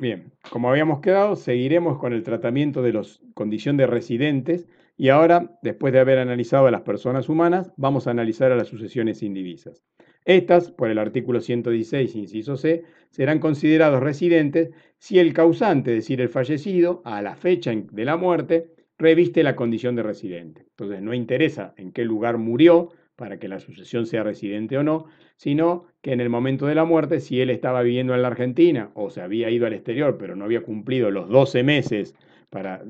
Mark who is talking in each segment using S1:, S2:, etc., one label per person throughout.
S1: Bien, como habíamos quedado, seguiremos con el tratamiento de la condición de residentes y ahora, después de haber analizado a las personas humanas, vamos a analizar a las sucesiones indivisas. Estas, por el artículo 116, inciso C, serán considerados residentes si el causante, es decir, el fallecido, a la fecha de la muerte, reviste la condición de residente. Entonces, no interesa en qué lugar murió para que la sucesión sea residente o no, sino que en el momento de la muerte, si él estaba viviendo en la Argentina o se había ido al exterior, pero no había cumplido los 12 meses para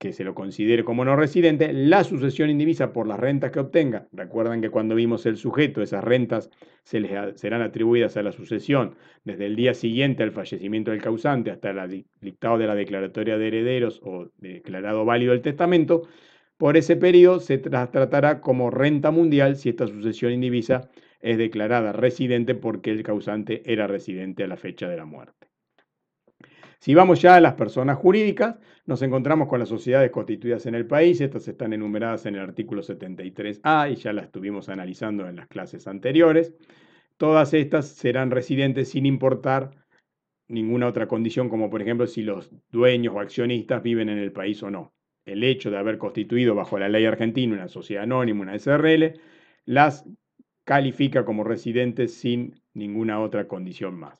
S1: que se lo considere como no residente, la sucesión indivisa por las rentas que obtenga, recuerdan que cuando vimos el sujeto, esas rentas se les serán atribuidas a la sucesión desde el día siguiente al fallecimiento del causante hasta el dictado de la declaratoria de herederos o declarado válido el testamento, por ese periodo se tratará como renta mundial si esta sucesión indivisa es declarada residente porque el causante era residente a la fecha de la muerte. Si vamos ya a las personas jurídicas, nos encontramos con las sociedades constituidas en el país. Estas están enumeradas en el artículo 73A y ya las estuvimos analizando en las clases anteriores. Todas estas serán residentes sin importar ninguna otra condición, como por ejemplo si los dueños o accionistas viven en el país o no. El hecho de haber constituido bajo la ley argentina una sociedad anónima, una SRL, las califica como residentes sin ninguna otra condición más.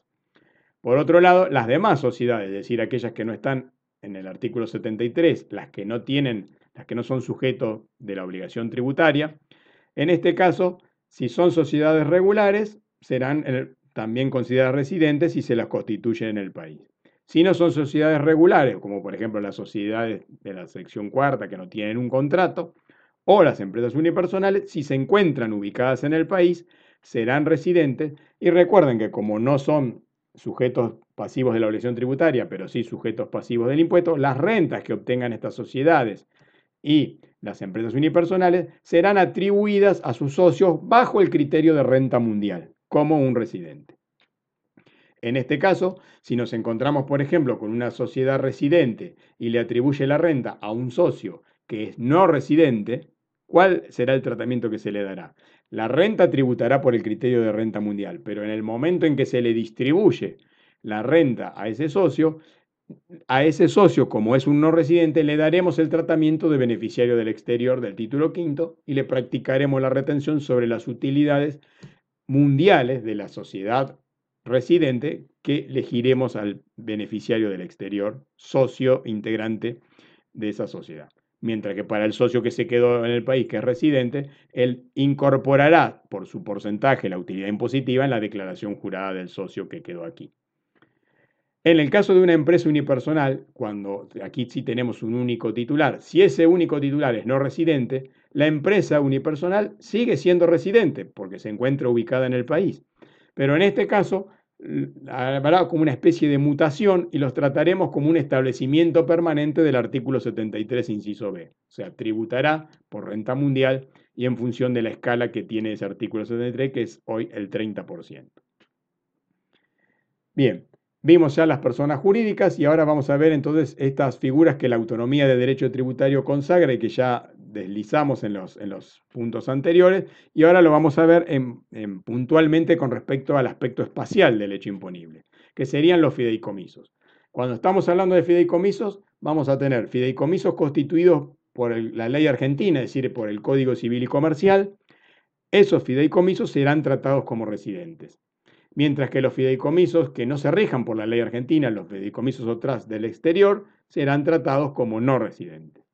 S1: Por otro lado, las demás sociedades, es decir, aquellas que no están en el artículo 73, las que no tienen, las que no son sujetos de la obligación tributaria, en este caso, si son sociedades regulares, serán eh, también consideradas residentes si se las constituye en el país. Si no son sociedades regulares, como por ejemplo las sociedades de la sección cuarta que no tienen un contrato, o las empresas unipersonales, si se encuentran ubicadas en el país, serán residentes. Y recuerden que como no son sujetos pasivos de la obligación tributaria, pero sí sujetos pasivos del impuesto, las rentas que obtengan estas sociedades y las empresas unipersonales serán atribuidas a sus socios bajo el criterio de renta mundial, como un residente. En este caso, si nos encontramos, por ejemplo, con una sociedad residente y le atribuye la renta a un socio que es no residente, ¿cuál será el tratamiento que se le dará? La renta tributará por el criterio de renta mundial, pero en el momento en que se le distribuye la renta a ese socio, a ese socio, como es un no residente, le daremos el tratamiento de beneficiario del exterior del título quinto y le practicaremos la retención sobre las utilidades mundiales de la sociedad residente que elegiremos al beneficiario del exterior, socio integrante de esa sociedad mientras que para el socio que se quedó en el país, que es residente, él incorporará por su porcentaje la utilidad impositiva en la declaración jurada del socio que quedó aquí. En el caso de una empresa unipersonal, cuando aquí sí tenemos un único titular, si ese único titular es no residente, la empresa unipersonal sigue siendo residente porque se encuentra ubicada en el país. Pero en este caso, habrá como una especie de mutación y los trataremos como un establecimiento permanente del artículo 73, inciso B. O sea, tributará por renta mundial y en función de la escala que tiene ese artículo 73, que es hoy el 30%. Bien, vimos ya las personas jurídicas y ahora vamos a ver entonces estas figuras que la autonomía de derecho tributario consagra y que ya deslizamos en los, en los puntos anteriores y ahora lo vamos a ver en, puntualmente con respecto al aspecto espacial del hecho imponible, que serían los fideicomisos. Cuando estamos hablando de fideicomisos, vamos a tener fideicomisos constituidos por la ley argentina, es decir, por el Código Civil y Comercial. Esos fideicomisos serán tratados como residentes. Mientras que los fideicomisos que no se rijan por la ley argentina, los fideicomisos otras del exterior, serán tratados como no residentes.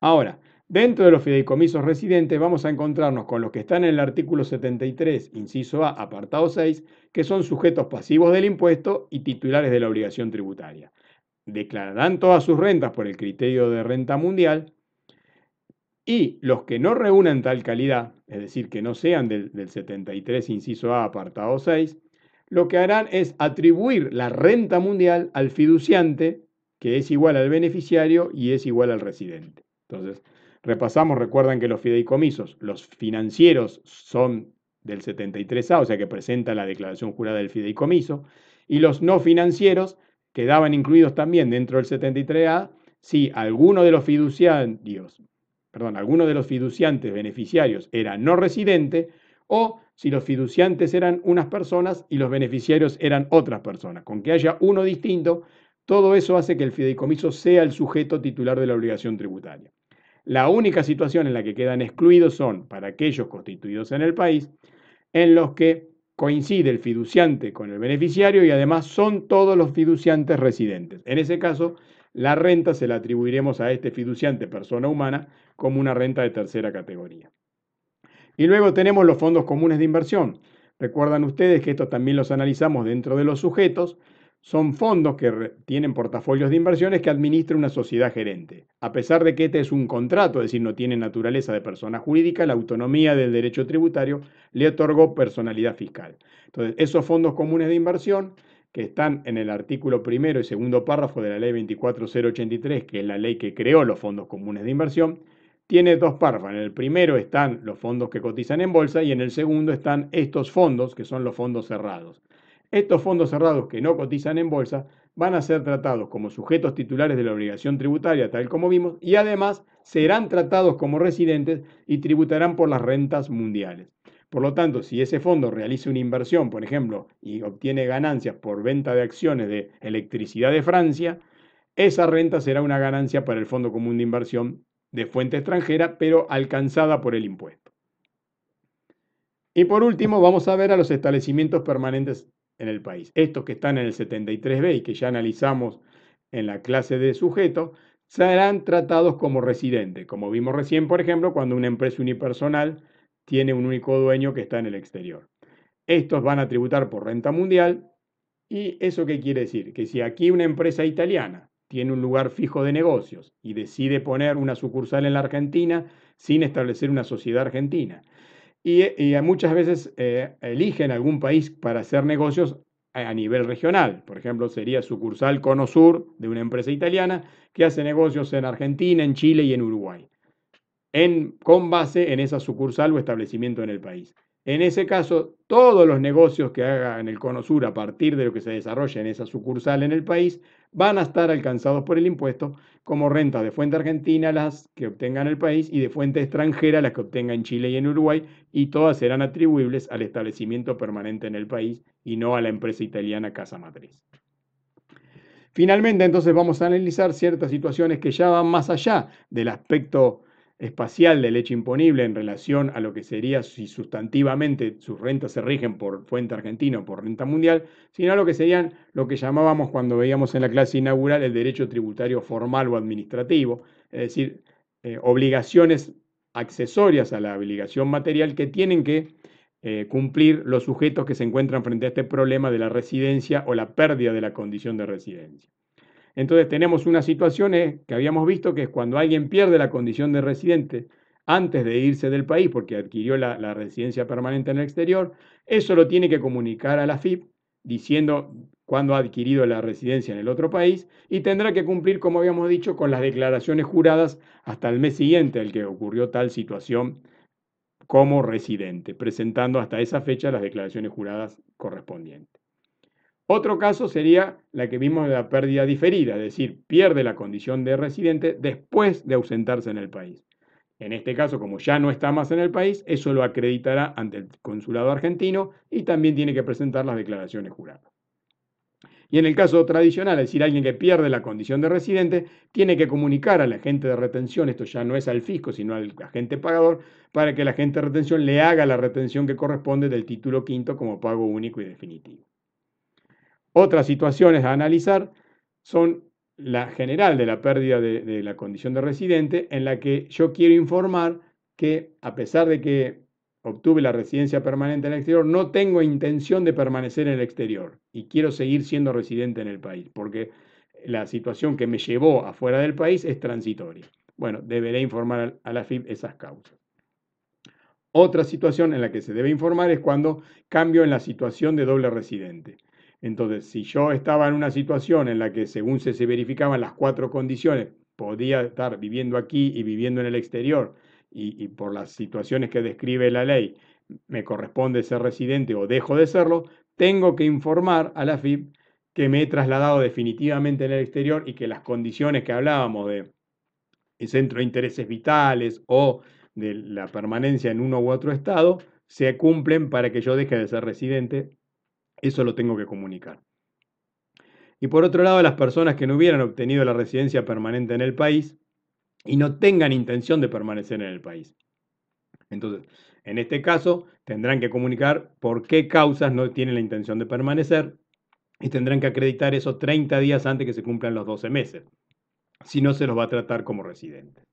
S1: Ahora, Dentro de los fideicomisos residentes vamos a encontrarnos con los que están en el artículo 73, inciso A, apartado 6, que son sujetos pasivos del impuesto y titulares de la obligación tributaria. Declararán todas sus rentas por el criterio de renta mundial y los que no reúnan tal calidad, es decir, que no sean del, del 73, inciso A, apartado 6, lo que harán es atribuir la renta mundial al fiduciante, que es igual al beneficiario y es igual al residente. Entonces, Repasamos, recuerdan que los fideicomisos, los financieros son del 73A, o sea que presenta la declaración jurada del fideicomiso, y los no financieros quedaban incluidos también dentro del 73A si alguno de los fiduciarios, perdón, alguno de los fiduciantes beneficiarios era no residente o si los fiduciantes eran unas personas y los beneficiarios eran otras personas. Con que haya uno distinto, todo eso hace que el fideicomiso sea el sujeto titular de la obligación tributaria. La única situación en la que quedan excluidos son para aquellos constituidos en el país, en los que coincide el fiduciante con el beneficiario y además son todos los fiduciantes residentes. En ese caso, la renta se la atribuiremos a este fiduciante persona humana como una renta de tercera categoría. Y luego tenemos los fondos comunes de inversión. Recuerdan ustedes que estos también los analizamos dentro de los sujetos. Son fondos que tienen portafolios de inversiones que administra una sociedad gerente. A pesar de que este es un contrato, es decir, no tiene naturaleza de persona jurídica, la autonomía del derecho tributario le otorgó personalidad fiscal. Entonces, esos fondos comunes de inversión que están en el artículo primero y segundo párrafo de la ley 24083, que es la ley que creó los fondos comunes de inversión, tiene dos párrafos. En el primero están los fondos que cotizan en bolsa y en el segundo están estos fondos, que son los fondos cerrados. Estos fondos cerrados que no cotizan en bolsa van a ser tratados como sujetos titulares de la obligación tributaria, tal como vimos, y además serán tratados como residentes y tributarán por las rentas mundiales. Por lo tanto, si ese fondo realiza una inversión, por ejemplo, y obtiene ganancias por venta de acciones de electricidad de Francia, esa renta será una ganancia para el Fondo Común de Inversión de fuente extranjera, pero alcanzada por el impuesto. Y por último, vamos a ver a los establecimientos permanentes en el país. Estos que están en el 73B y que ya analizamos en la clase de sujeto, serán tratados como residentes, como vimos recién, por ejemplo, cuando una empresa unipersonal tiene un único dueño que está en el exterior. Estos van a tributar por renta mundial. ¿Y eso qué quiere decir? Que si aquí una empresa italiana tiene un lugar fijo de negocios y decide poner una sucursal en la Argentina sin establecer una sociedad argentina. Y, muchas veces eh, eligen algún país para hacer negocios a, nivel regional. Por ejemplo, sería sucursal Cono Sur de una empresa italiana que hace negocios en Argentina, en Chile y en Uruguay, en, con base en esa sucursal o establecimiento en el país. En ese caso, todos los negocios que haga en el Cono Sur a partir de lo que se desarrolla en esa sucursal en el país van a estar alcanzados por el impuesto como rentas de fuente argentina las que obtenga en el país y de fuente extranjera las que obtenga en Chile y en Uruguay y todas serán atribuibles al establecimiento permanente en el país y no a la empresa italiana Casa Matriz. Finalmente, entonces vamos a analizar ciertas situaciones que ya van más allá del aspecto espacial del hecho imponible en relación a lo que sería si sustantivamente sus rentas se rigen por fuente argentina o por renta mundial, sino lo que serían lo que llamábamos cuando veíamos en la clase inaugural el derecho tributario formal o administrativo, es decir, eh, obligaciones accesorias a la obligación material que tienen que eh, cumplir los sujetos que se encuentran frente a este problema de la residencia o la pérdida de la condición de residencia. Entonces tenemos una situación que habíamos visto que es cuando alguien pierde la condición de residente antes de irse del país porque adquirió la, residencia permanente en el exterior, eso lo tiene que comunicar a la FIP diciendo cuándo ha adquirido la residencia en el otro país y tendrá que cumplir, como habíamos dicho, con las declaraciones juradas hasta el mes siguiente al que ocurrió tal situación como residente, presentando hasta esa fecha las declaraciones juradas correspondientes. Otro caso sería la que vimos de la pérdida diferida, es decir, pierde la condición de residente después de ausentarse en el país. En este caso, como ya no está más en el país, eso lo acreditará ante el consulado argentino y también tiene que presentar las declaraciones juradas. Y en el caso tradicional, es decir, alguien que pierde la condición de residente, tiene que comunicar al agente de retención, esto ya no es al fisco, sino al agente pagador, para que el agente de retención le haga la retención que corresponde del título quinto como pago único y definitivo. Otras situaciones a analizar son la general de la pérdida de, la condición de residente, en la que yo quiero informar que a pesar de que obtuve la residencia permanente en el exterior, no tengo intención de permanecer en el exterior y quiero seguir siendo residente en el país, porque la situación que me llevó afuera del país es transitoria. Bueno, deberé informar a la FIP esas causas. Otra situación en la que se debe informar es cuando cambio en la situación de doble residente. Entonces, si yo estaba en una situación en la que según se, verificaban las cuatro condiciones, podía estar viviendo aquí y viviendo en el exterior, y, por las situaciones que describe la ley me corresponde ser residente o dejo de serlo, tengo que informar a la FIP que me he trasladado definitivamente en el exterior y que las condiciones que hablábamos de centro de intereses vitales o de la permanencia en uno u otro estado se cumplen para que yo deje de ser residente. Eso lo tengo que comunicar. Y por otro lado, las personas que no hubieran obtenido la residencia permanente en el país y no tengan intención de permanecer en el país. Entonces, en este caso, tendrán que comunicar por qué causas no tienen la intención de permanecer y tendrán que acreditar eso 30 días antes que se cumplan los 12 meses. Si no, se los va a tratar como residentes.